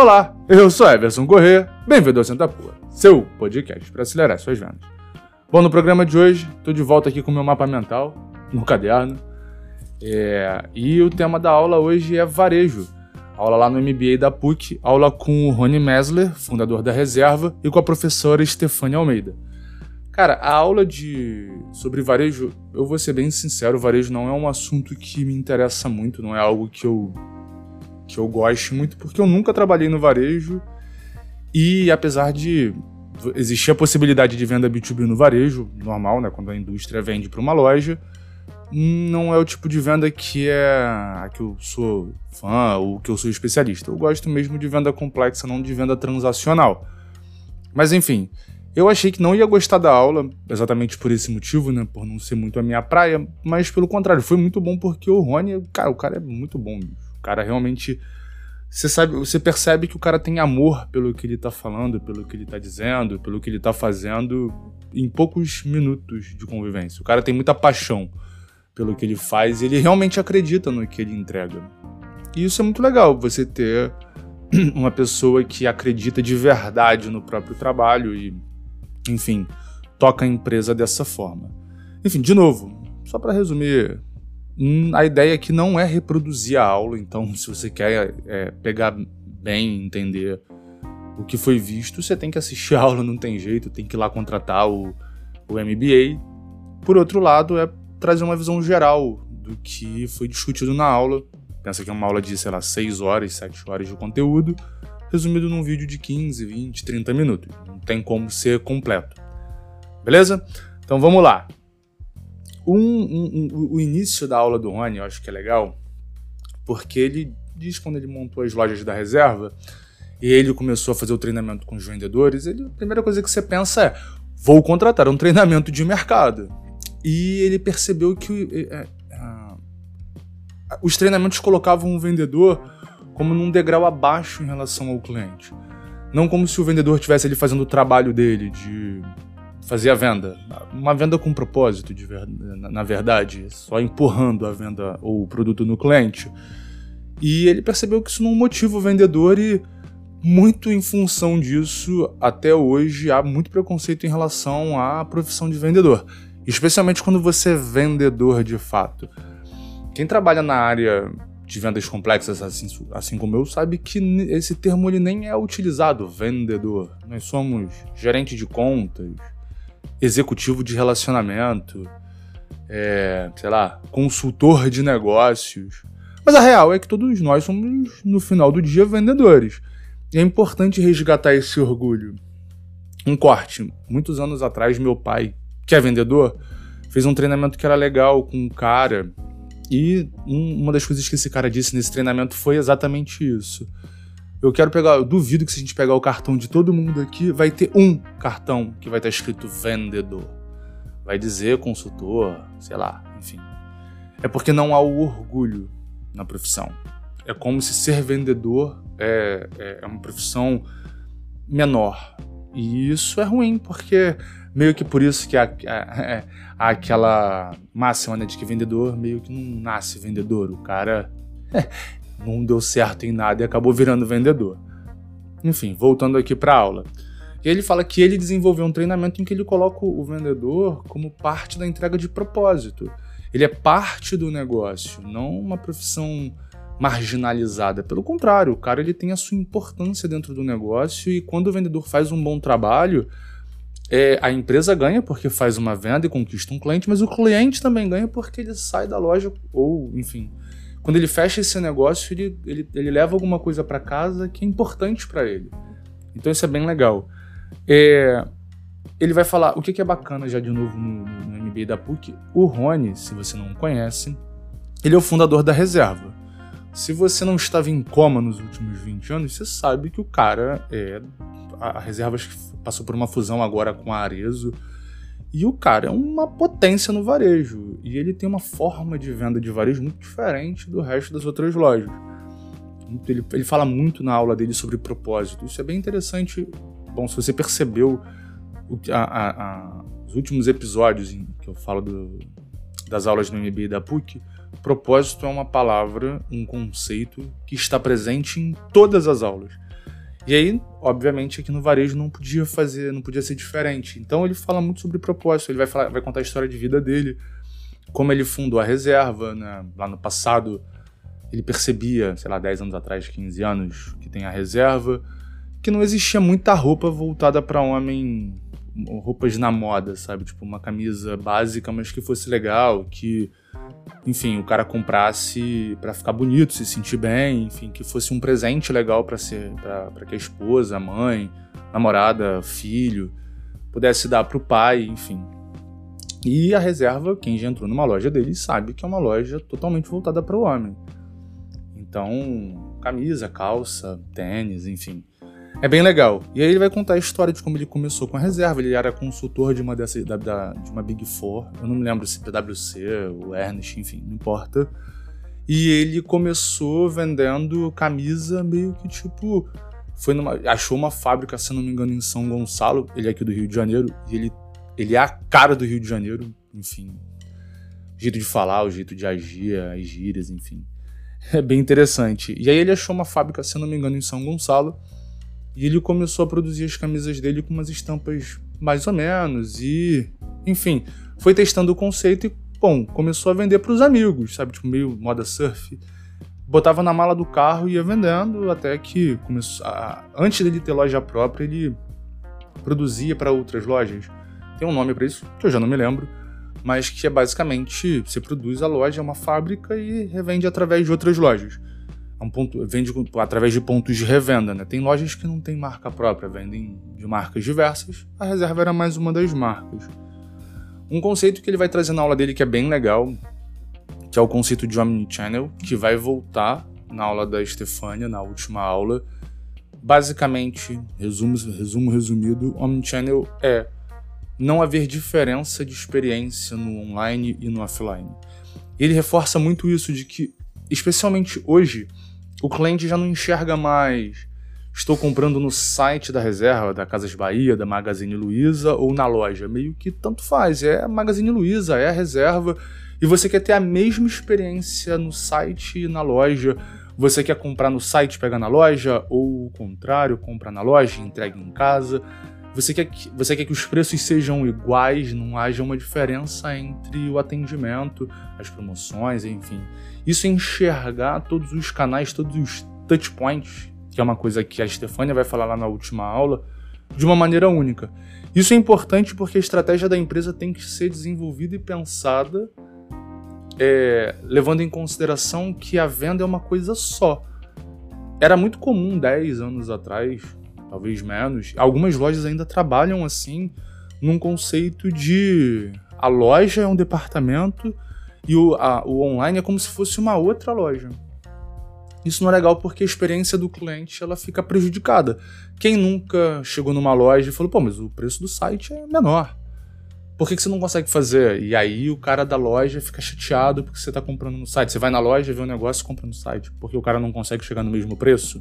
Olá, eu sou Everson Corrêa, bem-vindo ao Senta Porra, seu podcast para acelerar suas vendas. Bom, no programa de hoje, estou de volta aqui com o meu mapa mental, no caderno, é, e o tema da aula hoje é varejo. Aula lá no MBA da PUC, aula com o Rony Mesler, fundador da Reserva, e com a professora Stefania Almeida. Cara, a aula de sobre varejo, eu vou ser bem sincero, varejo não é um assunto que me interessa muito, não é algo que eu que eu goste muito, porque eu nunca trabalhei no varejo e apesar de existir a possibilidade de venda B2B no varejo, normal, né, quando a indústria vende para uma loja, não é o tipo de venda que é a que eu sou fã ou que eu sou especialista. Eu gosto mesmo de venda complexa, não de venda transacional. Mas enfim, eu achei que não ia gostar da aula, exatamente por esse motivo, né? Por não ser muito a minha praia, mas pelo contrário, foi muito bom porque o Rony, cara, o cara é muito bom. O cara realmente. Você sabe, você percebe que o cara tem amor pelo que ele tá falando, pelo que ele tá dizendo, pelo que ele tá fazendo em poucos minutos de convivência. O cara tem muita paixão pelo que ele faz e ele realmente acredita no que ele entrega. E isso é muito legal, você ter uma pessoa que acredita de verdade no próprio trabalho e, enfim, toca a empresa dessa forma. Enfim, de novo, só para resumir, a ideia aqui não é reproduzir a aula, então se você quer é, pegar bem, entender o que foi visto, você tem que assistir a aula, não tem jeito, tem que ir lá contratar o, o MBA. Por outro lado, é trazer uma visão geral do que foi discutido na aula. Pensa que é uma aula de, sei lá, 6 horas, 7 horas de conteúdo, resumido num vídeo de 15, 20, 30 minutos. Não tem como ser completo. Beleza? Então vamos lá. Um, um, um, o início da aula do Rony eu acho que é legal, porque ele diz quando ele montou as lojas da reserva e ele começou a fazer o treinamento com os vendedores, ele, a primeira coisa que você pensa é: vou contratar um treinamento de mercado. E ele percebeu que é, é, os treinamentos colocavam o vendedor como num degrau abaixo em relação ao cliente. Não como se o vendedor estivesse ali fazendo o trabalho dele, de fazer a venda. Uma venda com propósito, de ver, na verdade, só empurrando a venda ou o produto no cliente. E ele percebeu que isso não motiva o vendedor e muito em função disso, até hoje há muito preconceito em relação à profissão de vendedor especialmente quando você é vendedor de fato. Quem trabalha na área de vendas complexas, assim, assim como eu, sabe que esse termo ele nem é utilizado, vendedor. Nós somos gerente de contas, executivo de relacionamento, é, sei lá, consultor de negócios. Mas a real é que todos nós somos, no final do dia, vendedores. E é importante resgatar esse orgulho. Um corte. Muitos anos atrás, meu pai que é vendedor, fez um treinamento que era legal com um cara. E uma das coisas que esse cara disse nesse treinamento foi exatamente isso. Eu quero pegar, eu duvido que se a gente pegar o cartão de todo mundo aqui, vai ter um cartão que vai estar escrito vendedor. Vai dizer consultor, sei lá, enfim. É porque não há o orgulho na profissão. É como se ser vendedor é, é, é uma profissão menor. E isso é ruim, porque meio que por isso que há, há, há aquela máxima né, de que vendedor meio que não nasce vendedor. O cara não deu certo em nada e acabou virando vendedor. Enfim, voltando aqui para a aula. E ele fala que ele desenvolveu um treinamento em que ele coloca o vendedor como parte da entrega de propósito. Ele é parte do negócio, não uma profissão marginalizada. Pelo contrário, o cara ele tem a sua importância dentro do negócio e quando o vendedor faz um bom trabalho, é, a empresa ganha porque faz uma venda e conquista um cliente, mas o cliente também ganha porque ele sai da loja ou, enfim, quando ele fecha esse negócio, ele, ele, ele leva alguma coisa para casa que é importante para ele. Então isso é bem legal. É, ele vai falar o que, que é bacana já de novo no, no da PUC. O Rony, se você não conhece, ele é o fundador da reserva. Se você não estava em coma nos últimos 20 anos, você sabe que o cara é a, a reserva passou por uma fusão agora com a Arezo. E o cara é uma potência no varejo. E ele tem uma forma de venda de varejo muito diferente do resto das outras lojas. Ele, ele fala muito na aula dele sobre propósito. Isso é bem interessante. Bom, se você percebeu a, a, a, os últimos episódios em que eu falo do, das aulas no MBA da PUC, propósito é uma palavra, um conceito que está presente em todas as aulas. E aí, obviamente, aqui no varejo não podia fazer, não podia ser diferente. Então ele fala muito sobre propósito, ele vai, falar, vai contar a história de vida dele, como ele fundou a reserva, né? lá no passado ele percebia, sei lá, 10 anos atrás, 15 anos, que tem a reserva, que não existia muita roupa voltada para homem, roupas na moda, sabe? Tipo uma camisa básica, mas que fosse legal, que enfim, o cara comprasse para ficar bonito, se sentir bem, enfim, que fosse um presente legal para ser para que a esposa, a mãe, namorada, filho pudesse dar para o pai, enfim. E a reserva, quem já entrou numa loja dele sabe que é uma loja totalmente voltada para o homem. Então, camisa, calça, tênis, enfim. É bem legal. E aí ele vai contar a história de como ele começou com a reserva. Ele era consultor de uma dessas, da, da, de uma Big Four. Eu não me lembro se PwC, o Ernest, enfim, não importa. E ele começou vendendo camisa meio que tipo. Foi numa, achou uma fábrica, se não me engano, em São Gonçalo. Ele é aqui do Rio de Janeiro. E ele, ele é a cara do Rio de Janeiro. Enfim. O jeito de falar, o jeito de agir, as gírias, enfim. É bem interessante. E aí ele achou uma fábrica, se não me engano, em São Gonçalo e ele começou a produzir as camisas dele com umas estampas mais ou menos. E, enfim, foi testando o conceito e, bom, começou a vender para os amigos, sabe? Tipo, meio moda surf. Botava na mala do carro e ia vendendo até que começou. A... Antes dele ter loja própria, ele produzia para outras lojas. Tem um nome para isso, que eu já não me lembro, mas que é basicamente você produz a loja, é uma fábrica e revende através de outras lojas. É um ponto, vende através de pontos de revenda, né? Tem lojas que não tem marca própria, vendem de marcas diversas. A reserva era mais uma das marcas. Um conceito que ele vai trazer na aula dele que é bem legal, que é o conceito de omnichannel, que vai voltar na aula da Estefânia, na última aula. Basicamente, resumo, resumo resumido, omnichannel é não haver diferença de experiência no online e no offline. Ele reforça muito isso de que, especialmente hoje, o cliente já não enxerga mais. Estou comprando no site da reserva, da Casas Bahia, da Magazine Luiza ou na loja. Meio que tanto faz. É a Magazine Luiza, é a reserva. E você quer ter a mesma experiência no site e na loja. Você quer comprar no site, pegar na loja, ou o contrário, comprar na loja entrega em casa. Você quer, que, você quer que os preços sejam iguais, não haja uma diferença entre o atendimento, as promoções, enfim. Isso é enxergar todos os canais, todos os touch points, que é uma coisa que a Stefania vai falar lá na última aula, de uma maneira única. Isso é importante porque a estratégia da empresa tem que ser desenvolvida e pensada é, levando em consideração que a venda é uma coisa só. Era muito comum 10 anos atrás, talvez menos. Algumas lojas ainda trabalham assim, num conceito de a loja é um departamento e o, a, o online é como se fosse uma outra loja. Isso não é legal porque a experiência do cliente ela fica prejudicada. Quem nunca chegou numa loja e falou, pô, mas o preço do site é menor. Por que, que você não consegue fazer? E aí o cara da loja fica chateado porque você está comprando no site. Você vai na loja, vê um negócio e compra no site. Porque o cara não consegue chegar no mesmo preço.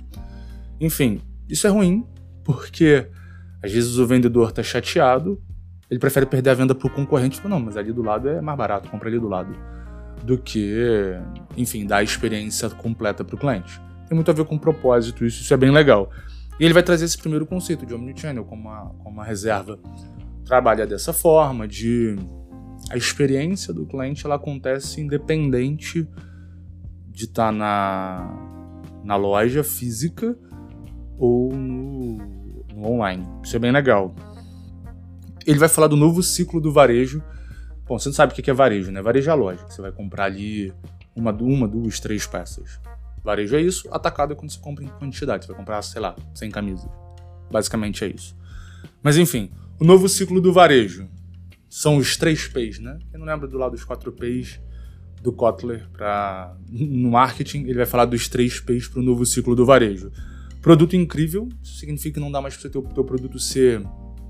Enfim, isso é ruim porque às vezes o vendedor tá chateado, ele prefere perder a venda pro concorrente, tipo, não, mas ali do lado é mais barato, compra ali do lado, do que, enfim, dar a experiência completa pro cliente. Tem muito a ver com propósito, isso, isso é bem legal. E ele vai trazer esse primeiro conceito de Omnichannel como uma, como uma reserva. Trabalha dessa forma, de a experiência do cliente ela acontece independente de estar tá na, na loja física ou no online. Isso é bem legal. Ele vai falar do novo ciclo do varejo. Bom, você não sabe o que é varejo, né? Varejo é a loja. Você vai comprar ali uma, uma, duas, três peças. Varejo é isso, atacado é quando você compra em quantidade. Você vai comprar, sei lá, 100 camisas. Basicamente é isso. Mas enfim, o novo ciclo do varejo são os três P's, né? Quem não lembra do lado dos quatro P's do Kotler para no marketing, ele vai falar dos três P's para o novo ciclo do varejo. Produto incrível, isso significa que não dá mais para o teu, teu produto ser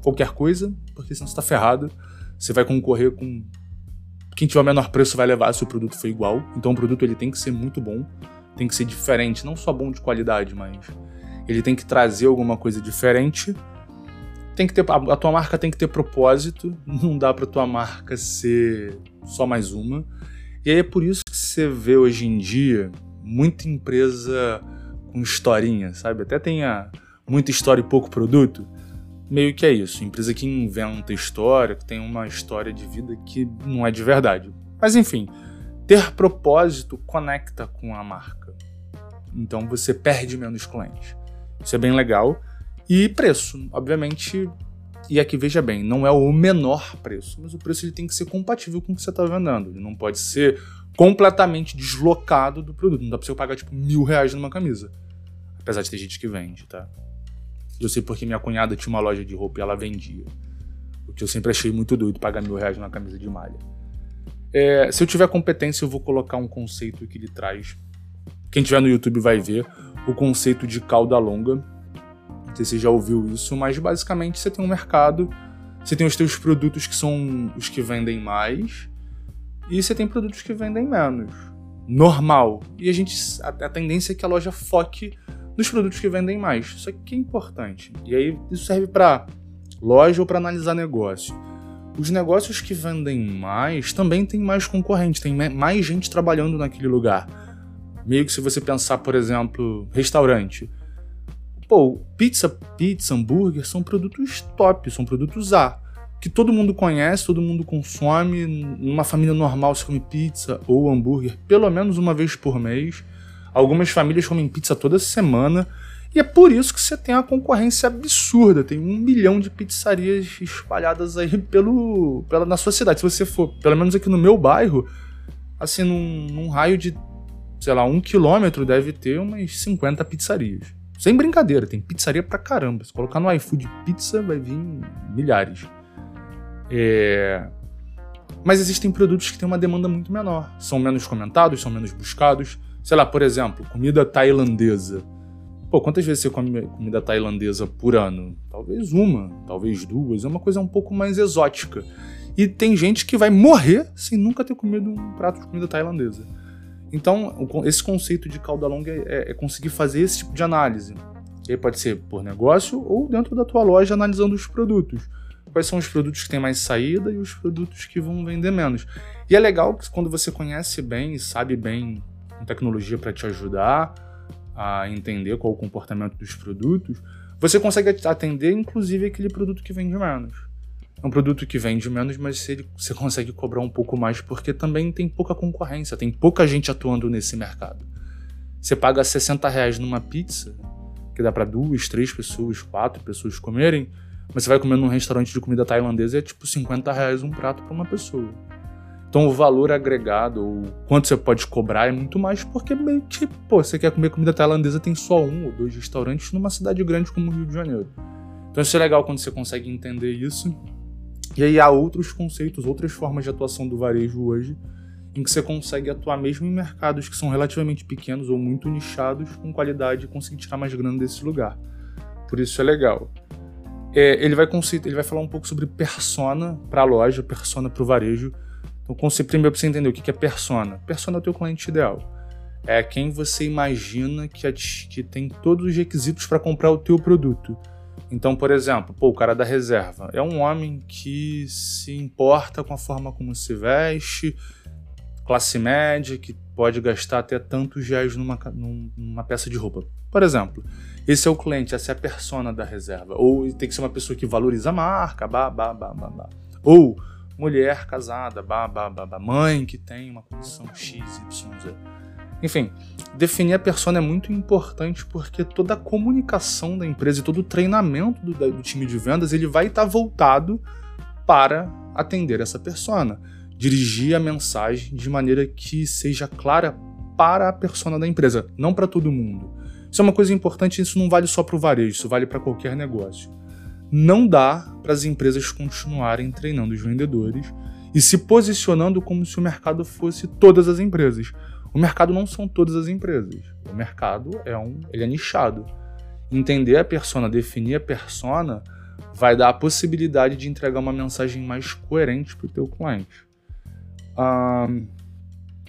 qualquer coisa, porque senão você está ferrado. Você vai concorrer com quem tiver o menor preço vai levar se o produto for igual. Então o produto ele tem que ser muito bom, tem que ser diferente, não só bom de qualidade, mas ele tem que trazer alguma coisa diferente. Tem que ter a tua marca tem que ter propósito, não dá para tua marca ser só mais uma. E aí é por isso que você vê hoje em dia muita empresa com historinha, sabe? Até tem a, muita história e pouco produto? Meio que é isso. Empresa que inventa história, que tem uma história de vida que não é de verdade. Mas enfim, ter propósito conecta com a marca. Então você perde menos clientes. Isso é bem legal. E preço, obviamente. E aqui veja bem, não é o menor preço, mas o preço ele tem que ser compatível com o que você está vendendo. Ele não pode ser completamente deslocado do produto. Não dá pra você pagar tipo mil reais numa camisa. Apesar de ter gente que vende, tá? Eu sei porque minha cunhada tinha uma loja de roupa e ela vendia. O que eu sempre achei muito doido pagar mil reais numa camisa de malha. É, se eu tiver competência, eu vou colocar um conceito que ele traz. Quem tiver no YouTube vai ver o conceito de cauda longa. Não sei se você já ouviu isso, mas basicamente você tem um mercado, você tem os teus produtos que são os que vendem mais, e você tem produtos que vendem menos. Normal. E a gente. A, a tendência é que a loja foque nos produtos que vendem mais. Isso aqui é importante. E aí isso serve para loja ou para analisar negócio os negócios que vendem mais também tem mais concorrente, tem mais gente trabalhando naquele lugar. Meio que se você pensar, por exemplo, restaurante. Pô, pizza, pizza, hambúrguer são produtos top, são produtos A. Que todo mundo conhece, todo mundo consome. Numa família normal se come pizza ou hambúrguer pelo menos uma vez por mês. Algumas famílias comem pizza toda semana. E é por isso que você tem uma concorrência absurda. Tem um milhão de pizzarias espalhadas aí pelo, pela, na sua cidade. Se você for, pelo menos aqui no meu bairro, assim, num, num raio de, sei lá, um quilômetro, deve ter umas 50 pizzarias. Sem brincadeira, tem pizzaria pra caramba. Se colocar no iFood pizza, vai vir milhares. É... Mas existem produtos que têm uma demanda muito menor. São menos comentados, são menos buscados. Sei lá, por exemplo, comida tailandesa Pô, quantas vezes você come comida tailandesa por ano? Talvez uma, talvez duas. É uma coisa um pouco mais exótica. E tem gente que vai morrer sem nunca ter comido um prato de comida tailandesa. Então, esse conceito de cauda longa é, é conseguir fazer esse tipo de análise. E aí pode ser por negócio ou dentro da tua loja analisando os produtos. Quais são os produtos que têm mais saída e os produtos que vão vender menos. E é legal que quando você conhece bem e sabe bem tecnologia para te ajudar, a entender qual o comportamento dos produtos, você consegue atender inclusive aquele produto que vende menos. É um produto que vende menos, mas você consegue cobrar um pouco mais porque também tem pouca concorrência, tem pouca gente atuando nesse mercado. Você paga 60 reais numa pizza, que dá para duas, três pessoas, quatro pessoas comerem, mas você vai comer num restaurante de comida tailandesa e é tipo 50 reais um prato para uma pessoa. Então o valor agregado, ou quanto você pode cobrar, é muito mais porque meio que, pô, você quer comer comida tailandesa, tem só um ou dois restaurantes numa cidade grande como o Rio de Janeiro. Então isso é legal quando você consegue entender isso. E aí há outros conceitos, outras formas de atuação do varejo hoje, em que você consegue atuar mesmo em mercados que são relativamente pequenos ou muito nichados, com qualidade e conseguir tirar mais grana desse lugar. Por isso é legal. É, ele, vai ele vai falar um pouco sobre persona para a loja, persona para o varejo, então, conceito primeiro para você entender o que é persona. Persona é o teu cliente ideal. É quem você imagina que, que tem todos os requisitos para comprar o teu produto. Então, por exemplo, pô, o cara da reserva é um homem que se importa com a forma como se veste, classe média, que pode gastar até tantos reais numa, numa peça de roupa. Por exemplo, esse é o cliente, essa é a persona da reserva. Ou tem que ser uma pessoa que valoriza a marca, bah, bah, bah, bah, bah. Ou mulher casada, bah, bah, bah, bah, mãe que tem uma condição X, Y, Z. Enfim, definir a persona é muito importante porque toda a comunicação da empresa e todo o treinamento do, do time de vendas ele vai estar voltado para atender essa persona, dirigir a mensagem de maneira que seja clara para a persona da empresa, não para todo mundo. Isso é uma coisa importante, isso não vale só para o varejo, isso vale para qualquer negócio não dá para as empresas continuarem treinando os vendedores e se posicionando como se o mercado fosse todas as empresas. O mercado não são todas as empresas. O mercado é um, ele é nichado. Entender a persona, definir a persona, vai dar a possibilidade de entregar uma mensagem mais coerente para o teu cliente.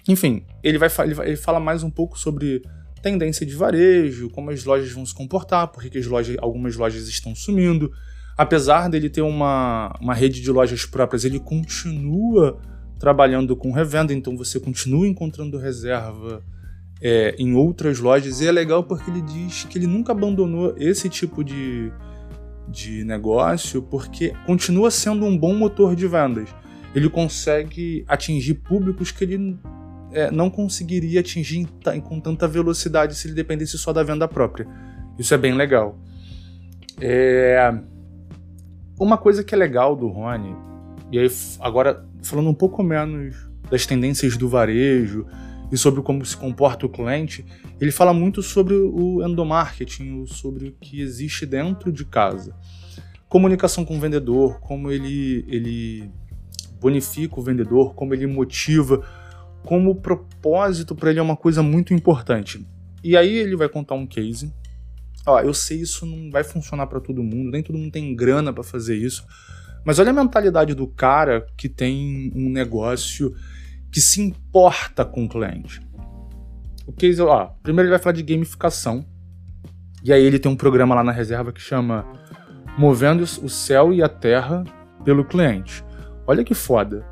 enfim, ele vai, ele vai, ele fala mais um pouco sobre tendência de varejo, como as lojas vão se comportar, porque as lojas, algumas lojas estão sumindo apesar dele ter uma, uma rede de lojas próprias, ele continua trabalhando com revenda, então você continua encontrando reserva é, em outras lojas. E é legal porque ele diz que ele nunca abandonou esse tipo de, de negócio porque continua sendo um bom motor de vendas. Ele consegue atingir públicos que ele é, não conseguiria atingir com tanta velocidade se ele dependesse só da venda própria. Isso é bem legal. É... Uma coisa que é legal do Rony, e aí agora falando um pouco menos das tendências do varejo e sobre como se comporta o cliente, ele fala muito sobre o endomarketing, sobre o que existe dentro de casa. Comunicação com o vendedor, como ele, ele bonifica o vendedor, como ele motiva, como propósito para ele é uma coisa muito importante. E aí ele vai contar um case. Ó, eu sei isso não vai funcionar para todo mundo, nem todo mundo tem grana para fazer isso. Mas olha a mentalidade do cara que tem um negócio que se importa com o cliente. O case, ó, primeiro ele vai falar de gamificação. E aí ele tem um programa lá na reserva que chama Movendo o Céu e a Terra pelo Cliente. Olha que foda.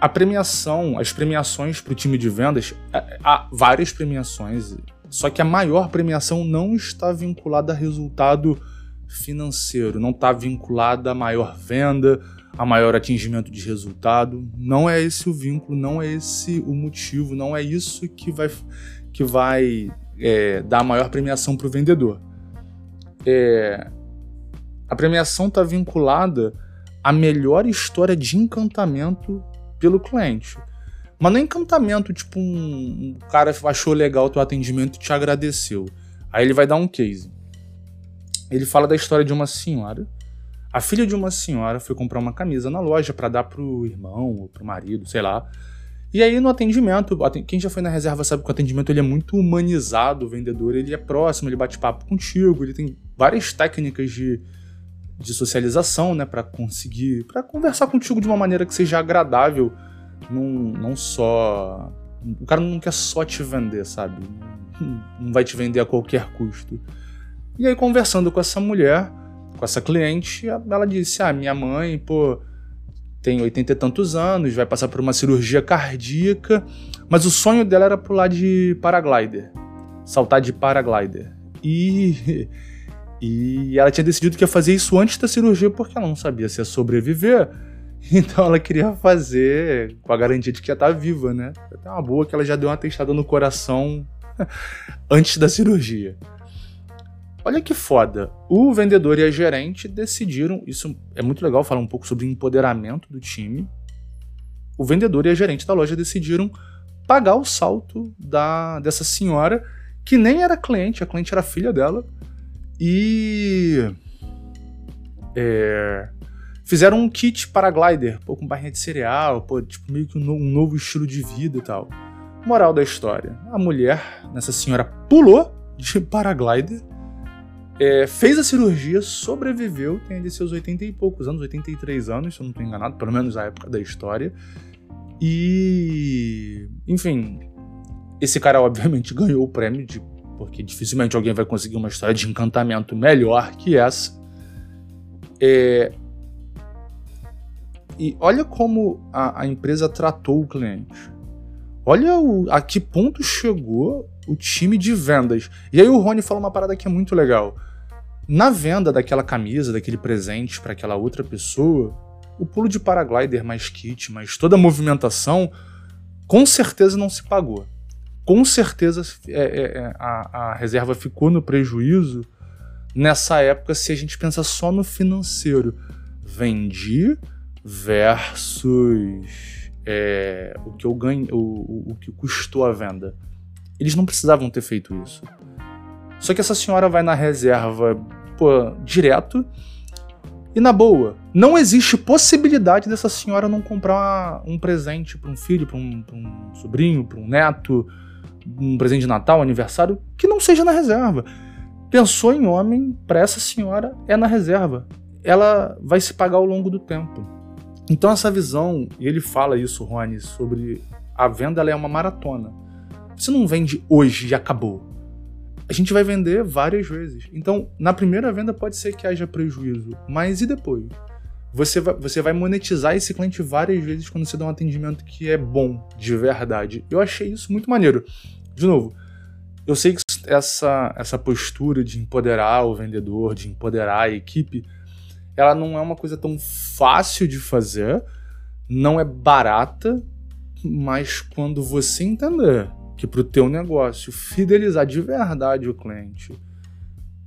A premiação, as premiações para o time de vendas, é, há várias premiações, só que a maior premiação não está vinculada a resultado financeiro, não está vinculada a maior venda, a maior atingimento de resultado. Não é esse o vínculo, não é esse o motivo, não é isso que vai, que vai é, dar a maior premiação para o vendedor. É, a premiação está vinculada à melhor história de encantamento pelo cliente. Mas não é encantamento, tipo, um, um cara achou legal o teu atendimento e te agradeceu. Aí ele vai dar um case. Ele fala da história de uma senhora a filha de uma senhora foi comprar uma camisa na loja para dar pro irmão ou pro marido, sei lá. E aí no atendimento, quem já foi na reserva sabe que o atendimento ele é muito humanizado, o vendedor ele é próximo, ele bate papo contigo, ele tem várias técnicas de, de socialização, né, para conseguir, para conversar contigo de uma maneira que seja agradável, não, não só, o cara não quer só te vender, sabe? Não vai te vender a qualquer custo. E aí conversando com essa mulher, com essa cliente, ela disse: Ah, minha mãe, pô, tem oitenta e tantos anos, vai passar por uma cirurgia cardíaca, mas o sonho dela era pular de paraglider, saltar de paraglider. E, e ela tinha decidido que ia fazer isso antes da cirurgia porque ela não sabia se ia sobreviver. Então ela queria fazer com a garantia de que ia estar viva, né? Até uma boa que ela já deu uma testada no coração antes da cirurgia. Olha que foda. O vendedor e a gerente decidiram. Isso é muito legal falar um pouco sobre empoderamento do time. O vendedor e a gerente da loja decidiram pagar o salto da, dessa senhora, que nem era cliente, a cliente era filha dela. E. É, fizeram um kit paraglider, pô, com barrinha de cereal, pô, tipo, meio que um, um novo estilo de vida e tal. Moral da história: a mulher, nessa senhora, pulou de paraglider é, fez a cirurgia, sobreviveu, tem ali seus 80 e poucos anos, 83 anos, se eu não estou enganado, pelo menos a época da história. E. Enfim, esse cara obviamente ganhou o prêmio, de, porque dificilmente alguém vai conseguir uma história de encantamento melhor que essa. É, e olha como a, a, empresa tratou o cliente. Olha o, a que ponto chegou o time de vendas. E aí o Rony fala uma parada que é muito legal. Na venda daquela camisa, daquele presente para aquela outra pessoa, o pulo de paraglider mais kit, mais toda a movimentação, com certeza não se pagou. Com certeza é, é, é, a, a reserva ficou no prejuízo nessa época se a gente pensar só no financeiro. Vendi versus é, o que eu ganho, o, o, que custou a venda. Eles não precisavam ter feito isso. Só que essa senhora vai na reserva pô, direto. E na boa, não existe possibilidade dessa senhora não comprar um presente para um filho, para um, um, sobrinho, para um neto, um presente de Natal, aniversário, que não seja na reserva. Pensou em homem, para essa senhora é na reserva. Ela vai se pagar ao longo do tempo. Então essa visão, e ele fala isso, Rony, sobre a venda ela é uma maratona. Você não vende hoje e acabou a gente vai vender várias vezes. Então, na primeira venda pode ser que haja prejuízo, mas e depois? Você vai, você vai monetizar esse cliente várias vezes quando você dá um atendimento que é bom, de verdade. Eu achei isso muito maneiro. De novo, eu sei que essa, essa postura de empoderar o vendedor, de empoderar a equipe, ela não é uma coisa tão fácil de fazer, não é barata, mas quando você entender que para o teu negócio fidelizar de verdade o cliente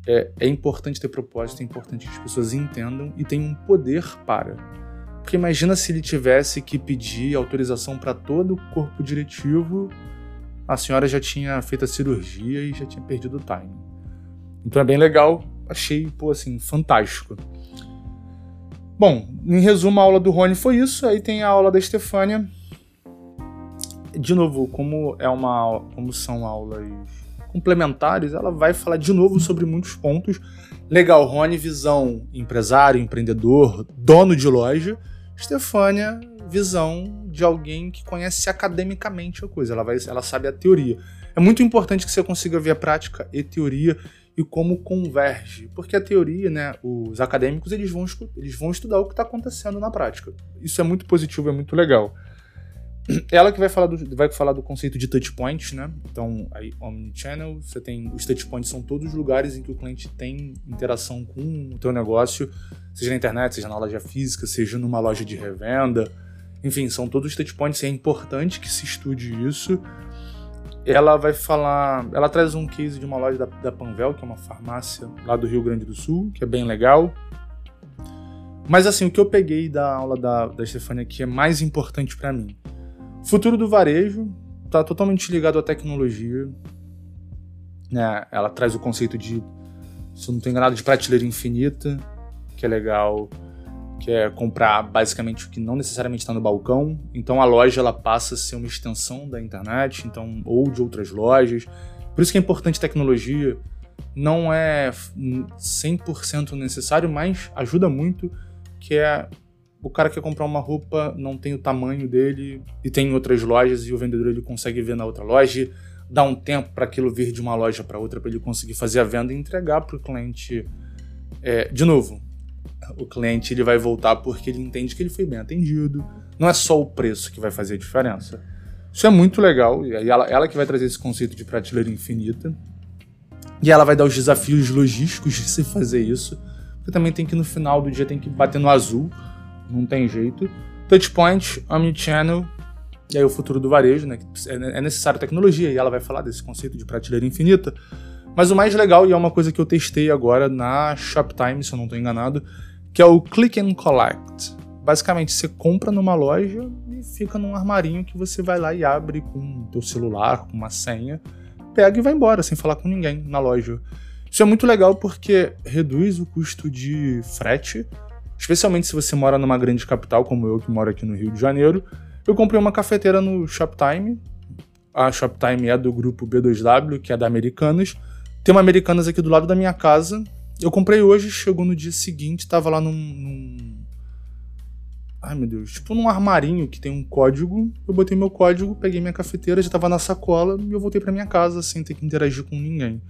é, é importante ter propósito, é importante que as pessoas entendam e tenham um poder para. Porque imagina se ele tivesse que pedir autorização para todo o corpo diretivo, a senhora já tinha feito a cirurgia e já tinha perdido o time. Então é bem legal, achei, pô, assim, fantástico. Bom, em resumo, a aula do Rony foi isso, aí tem a aula da Estefânia. De novo, como é uma como são aulas complementares, ela vai falar de novo sobre muitos pontos. Legal, Rony, visão empresário, empreendedor, dono de loja. Stefânia, visão de alguém que conhece academicamente a coisa. Ela, vai, ela sabe a teoria. É muito importante que você consiga ver a prática e teoria e como converge, porque a teoria, né, os acadêmicos eles vão, eles vão estudar o que está acontecendo na prática. Isso é muito positivo, é muito legal. Ela que vai falar do, vai falar do conceito de touch point, né? Então, aí, omnichannel, você tem os touch points são todos os lugares em que o cliente tem interação com o teu negócio, seja na internet, seja na loja física, seja numa loja de revenda. Enfim, são todos os touch points e é importante que se estude isso. Ela vai falar, ela traz um case de uma loja da, da Panvel, que é uma farmácia lá do Rio Grande do Sul, que é bem legal. Mas assim, o que eu peguei da aula da, da Stefania que é mais importante para mim Futuro do varejo está totalmente ligado à tecnologia. Né? Ela traz o conceito de, se eu não estou enganado, de prateleira infinita, que é legal, que é comprar basicamente o que não necessariamente está no balcão. Então a loja ela passa a ser uma extensão da internet, então ou de outras lojas. Por isso que é importante tecnologia. Não é 100% necessário, mas ajuda muito, que é o cara quer comprar uma roupa, não tem o tamanho dele e tem em outras lojas e o vendedor ele consegue ver na outra loja, dá um tempo para aquilo vir de uma loja para outra para ele conseguir fazer a venda e entregar para o cliente. É, de novo, o cliente ele vai voltar porque ele entende que ele foi bem atendido. Não é só o preço que vai fazer a diferença. Isso é muito legal e ela, ela que vai trazer esse conceito de prateleira infinita. E ela vai dar os desafios logísticos de se fazer isso. Porque também tem que no final do dia tem que bater no azul não tem jeito. Touchpoint, Omnichannel, e aí o futuro do varejo, né? É, é necessário tecnologia, e ela vai falar desse conceito de prateleira infinita. Mas o mais legal, e é uma coisa que eu testei agora na Shoptime, se eu não estou enganado, que é o Click and Collect. Basicamente, você compra numa loja e fica num armarinho que você vai lá e abre com o teu celular, com uma senha, pega e vai embora, sem falar com ninguém na loja. Isso é muito legal porque reduz o custo de frete, especialmente se você mora numa grande capital, como eu que moro aqui no Rio de Janeiro. Eu comprei uma cafeteira no Shoptime. A Shoptime é do grupo B2W, que é da Americanas. Tem uma Americanas aqui do lado da minha casa. Eu comprei hoje, chegou no dia seguinte, tava lá num, num... Ai meu Deus, tipo num armarinho que tem um código. Eu botei meu código, peguei minha cafeteira, já tava na sacola e eu voltei para minha casa sem ter que interagir com ninguém.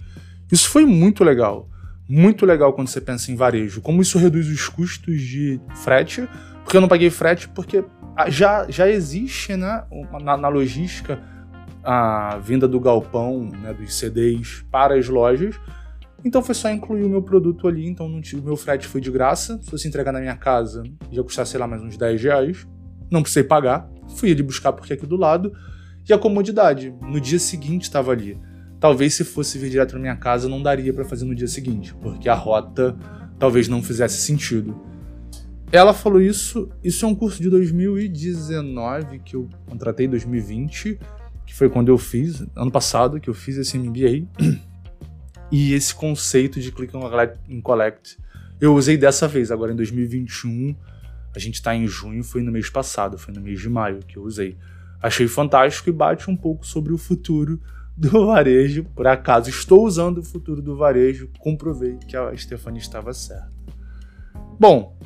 Isso foi muito legal muito legal quando você pensa em varejo. Como isso reduz os custos de frete, porque eu não paguei frete porque já, já existe né, na, na logística a vinda do galpão, né, dos CDs para as lojas. Então foi só incluir o meu produto ali, então não, o meu frete foi de graça. Se fosse entregar na minha casa, ia custar, sei lá, mais uns 10 reais. Não precisei pagar. Fui ali buscar porque aqui do lado. E a comodidade. No dia seguinte estava ali. Talvez se fosse vir direto na minha casa não daria para fazer no dia seguinte, porque a rota talvez não fizesse sentido. Ela falou isso, isso é um curso de 2019 que eu contratei 2020, que foi quando eu fiz, ano passado, que eu fiz esse MBA. E esse conceito de click and collect eu usei dessa vez, agora em 2021. A gente está em junho, foi no mês passado, foi no mês de maio que eu usei. Achei fantástico e bate um pouco sobre o futuro do varejo. Por acaso estou usando o futuro do varejo, comprovei que a Stefania estava certa. Bom,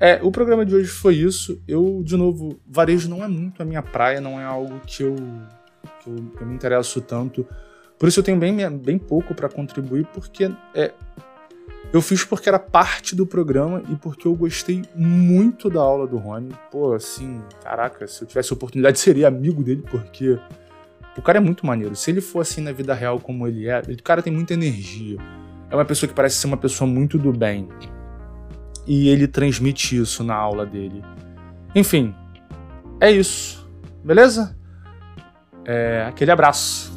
é, o programa de hoje foi isso. Eu, de novo, varejo não é muito a minha praia, não é algo que eu, que eu, que eu me interesso tanto. Por isso eu tenho bem, bem pouco para contribuir, porque é, eu fiz porque era parte do programa e porque eu gostei muito da aula do Rony. Pô, assim, caraca, se eu tivesse oportunidade seria amigo dele, porque O cara é muito maneiro. Se ele for assim na vida real como ele é, o cara tem muita energia. É uma pessoa que parece ser uma pessoa muito do bem. E ele transmite isso na aula dele. Enfim, é isso. Beleza? É, aquele abraço.